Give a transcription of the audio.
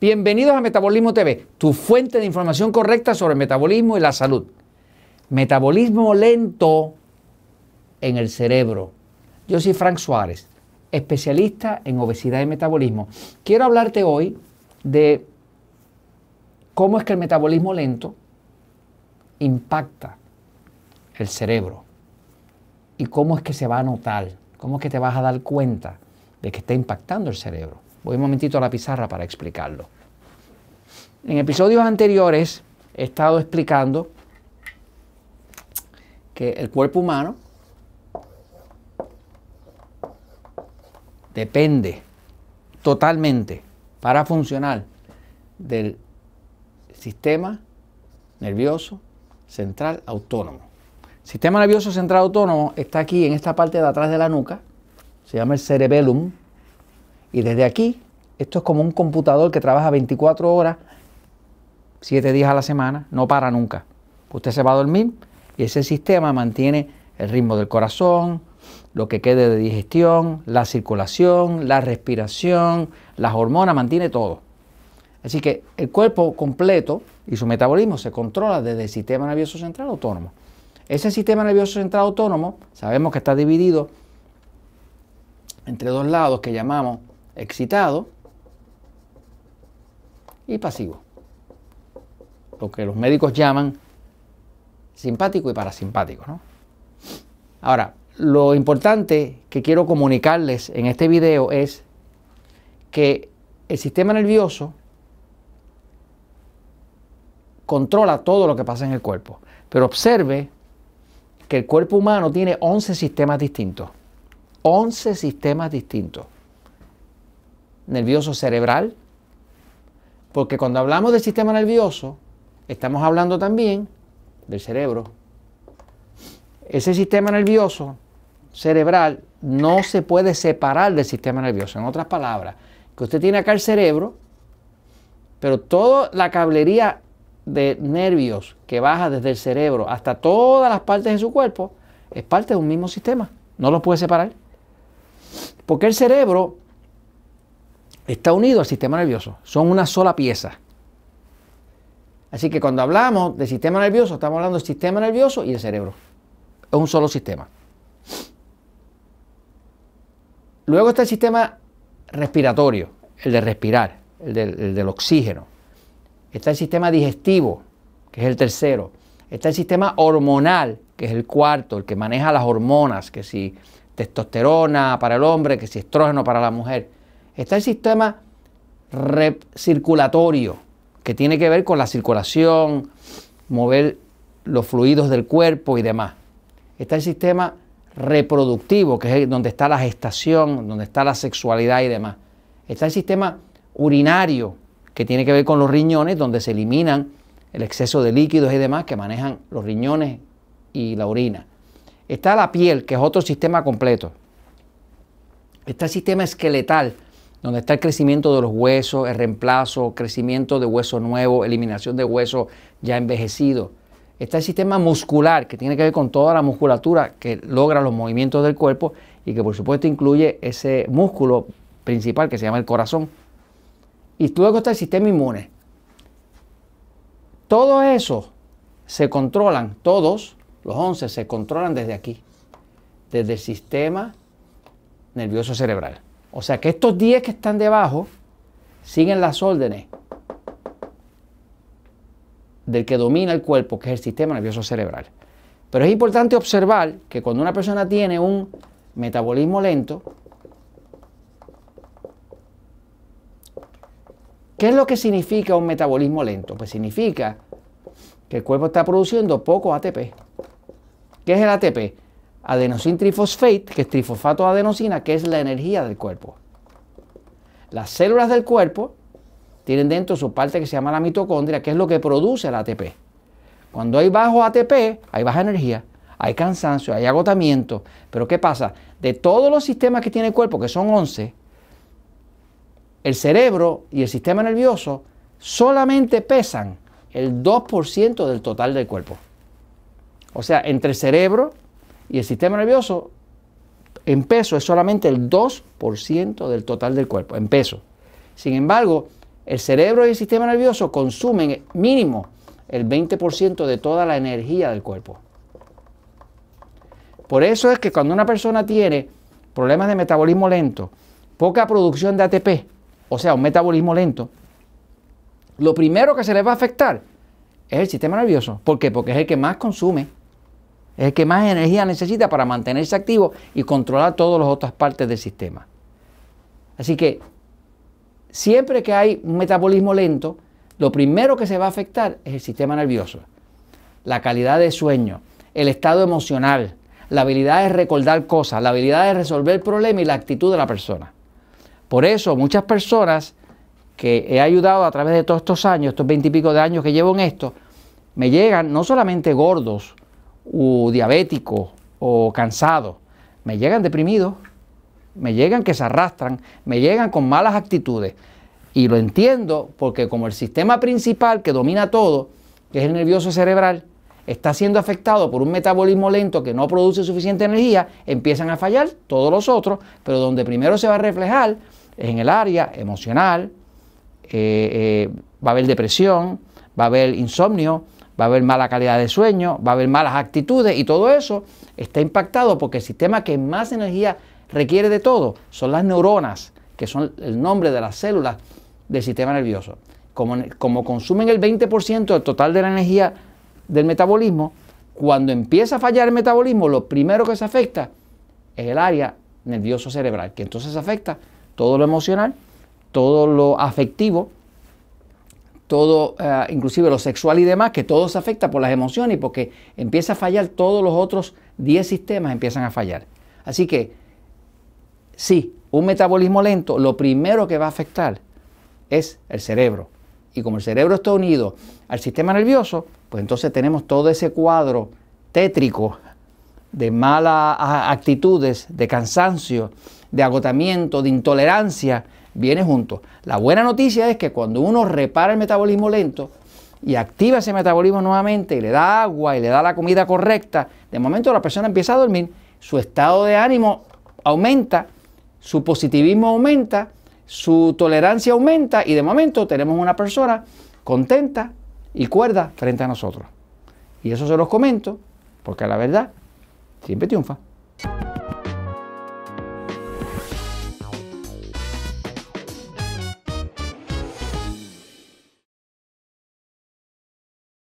Bienvenidos a Metabolismo TV, tu fuente de información correcta sobre el metabolismo y la salud. Metabolismo lento en el cerebro. Yo soy Frank Suárez, especialista en obesidad y metabolismo. Quiero hablarte hoy de cómo es que el metabolismo lento impacta el cerebro y cómo es que se va a notar, cómo es que te vas a dar cuenta de que está impactando el cerebro. Voy un momentito a la pizarra para explicarlo. En episodios anteriores he estado explicando que el cuerpo humano depende totalmente para funcionar del sistema nervioso central autónomo. sistema nervioso central autónomo está aquí en esta parte de atrás de la nuca, se llama el cerebellum, y desde aquí, esto es como un computador que trabaja 24 horas, 7 días a la semana, no para nunca. Usted se va a dormir y ese sistema mantiene el ritmo del corazón, lo que quede de digestión, la circulación, la respiración, las hormonas, mantiene todo. Así que el cuerpo completo y su metabolismo se controla desde el sistema nervioso central autónomo. Ese sistema nervioso central autónomo sabemos que está dividido entre dos lados que llamamos excitado y pasivo. Lo que los médicos llaman simpático y parasimpático. Ahora, lo importante que quiero comunicarles en este video es que el sistema nervioso controla todo lo que pasa en el cuerpo. Pero observe que el cuerpo humano tiene 11 sistemas distintos. 11 sistemas distintos nervioso cerebral, porque cuando hablamos del sistema nervioso, estamos hablando también del cerebro. Ese sistema nervioso cerebral no se puede separar del sistema nervioso. En otras palabras, que usted tiene acá el cerebro, pero toda la cablería de nervios que baja desde el cerebro hasta todas las partes de su cuerpo es parte de un mismo sistema. No lo puede separar. Porque el cerebro está unido al sistema nervioso. Son una sola pieza. Así que cuando hablamos del sistema nervioso, estamos hablando del sistema nervioso y el cerebro. Es un solo sistema. Luego está el sistema respiratorio, el de respirar, el el del oxígeno. Está el sistema digestivo, que es el tercero. Está el sistema hormonal, que es el cuarto, el que maneja las hormonas, que si testosterona para el hombre, que si estrógeno para la mujer. Está el sistema circulatorio, que tiene que ver con la circulación, mover los fluidos del cuerpo y demás. Está el sistema reproductivo, que es donde está la gestación, donde está la sexualidad y demás. Está el sistema urinario, que tiene que ver con los riñones, donde se eliminan el exceso de líquidos y demás que manejan los riñones y la orina. Está la piel, que es otro sistema completo. Está el sistema esqueletal, donde está el crecimiento de los huesos, el reemplazo, crecimiento de hueso nuevo, eliminación de hueso ya envejecido. Está el sistema muscular, que tiene que ver con toda la musculatura que logra los movimientos del cuerpo y que por supuesto incluye ese músculo principal que se llama el corazón. Y luego está el sistema inmune. Todo eso se controlan, todos los 11 se controlan desde aquí, desde el sistema nervioso cerebral. O sea que estos 10 que están debajo siguen las órdenes del que domina el cuerpo, que es el sistema nervioso cerebral. Pero es importante observar que cuando una persona tiene un metabolismo lento, ¿qué es lo que significa un metabolismo lento? Pues significa que el cuerpo está produciendo poco ATP. ¿Qué es el ATP? Adenosín trifosfate, que es trifosfato de adenosina, que es la energía del cuerpo. Las células del cuerpo tienen dentro su parte que se llama la mitocondria, que es lo que produce el ATP. Cuando hay bajo ATP, hay baja energía, hay cansancio, hay agotamiento. Pero ¿qué pasa? De todos los sistemas que tiene el cuerpo, que son 11, el cerebro y el sistema nervioso solamente pesan el 2% del total del cuerpo. O sea, entre el cerebro, y el sistema nervioso en peso es solamente el 2% del total del cuerpo, en peso. Sin embargo, el cerebro y el sistema nervioso consumen mínimo el 20% de toda la energía del cuerpo. Por eso es que cuando una persona tiene problemas de metabolismo lento, poca producción de ATP, o sea, un metabolismo lento, lo primero que se le va a afectar es el sistema nervioso. ¿Por qué? Porque es el que más consume, es el que más energía necesita para mantenerse activo y controlar todas las otras partes del sistema. Así que siempre que hay un metabolismo lento, lo primero que se va a afectar es el sistema nervioso, la calidad de sueño, el estado emocional, la habilidad de recordar cosas, la habilidad de resolver el problema y la actitud de la persona. Por eso muchas personas que he ayudado a través de todos estos años, estos veintipico de años que llevo en esto, me llegan no solamente gordos o diabéticos o cansados, me llegan deprimidos, me llegan que se arrastran, me llegan con malas actitudes. Y lo entiendo porque como el sistema principal que domina todo, que es el nervioso cerebral, está siendo afectado por un metabolismo lento que no produce suficiente energía, empiezan a fallar todos los otros, pero donde primero se va a reflejar es en el área emocional, eh, eh, va a haber depresión, va a haber insomnio, va a haber mala calidad de sueño, va a haber malas actitudes y todo eso está impactado porque el sistema que más energía requiere de todo son las neuronas, que son el nombre de las células del sistema nervioso. Como, como consumen el 20% del total de la energía del metabolismo, cuando empieza a fallar el metabolismo, lo primero que se afecta es el área nervioso cerebral, que entonces afecta todo lo emocional, todo lo afectivo, todo, eh, inclusive lo sexual y demás, que todo se afecta por las emociones y porque empieza a fallar todos los otros 10 sistemas empiezan a fallar. Así que, sí, un metabolismo lento, lo primero que va a afectar es el cerebro. Y como el cerebro está unido al sistema nervioso, pues entonces tenemos todo ese cuadro tétrico de malas actitudes, de cansancio, de agotamiento, de intolerancia, viene junto. La buena noticia es que cuando uno repara el metabolismo lento y activa ese metabolismo nuevamente y le da agua y le da la comida correcta, de momento la persona empieza a dormir, su estado de ánimo aumenta, su positivismo aumenta, su tolerancia aumenta y de momento tenemos una persona contenta y cuerda frente a nosotros. Y eso se los comento porque la verdad siempre triunfa.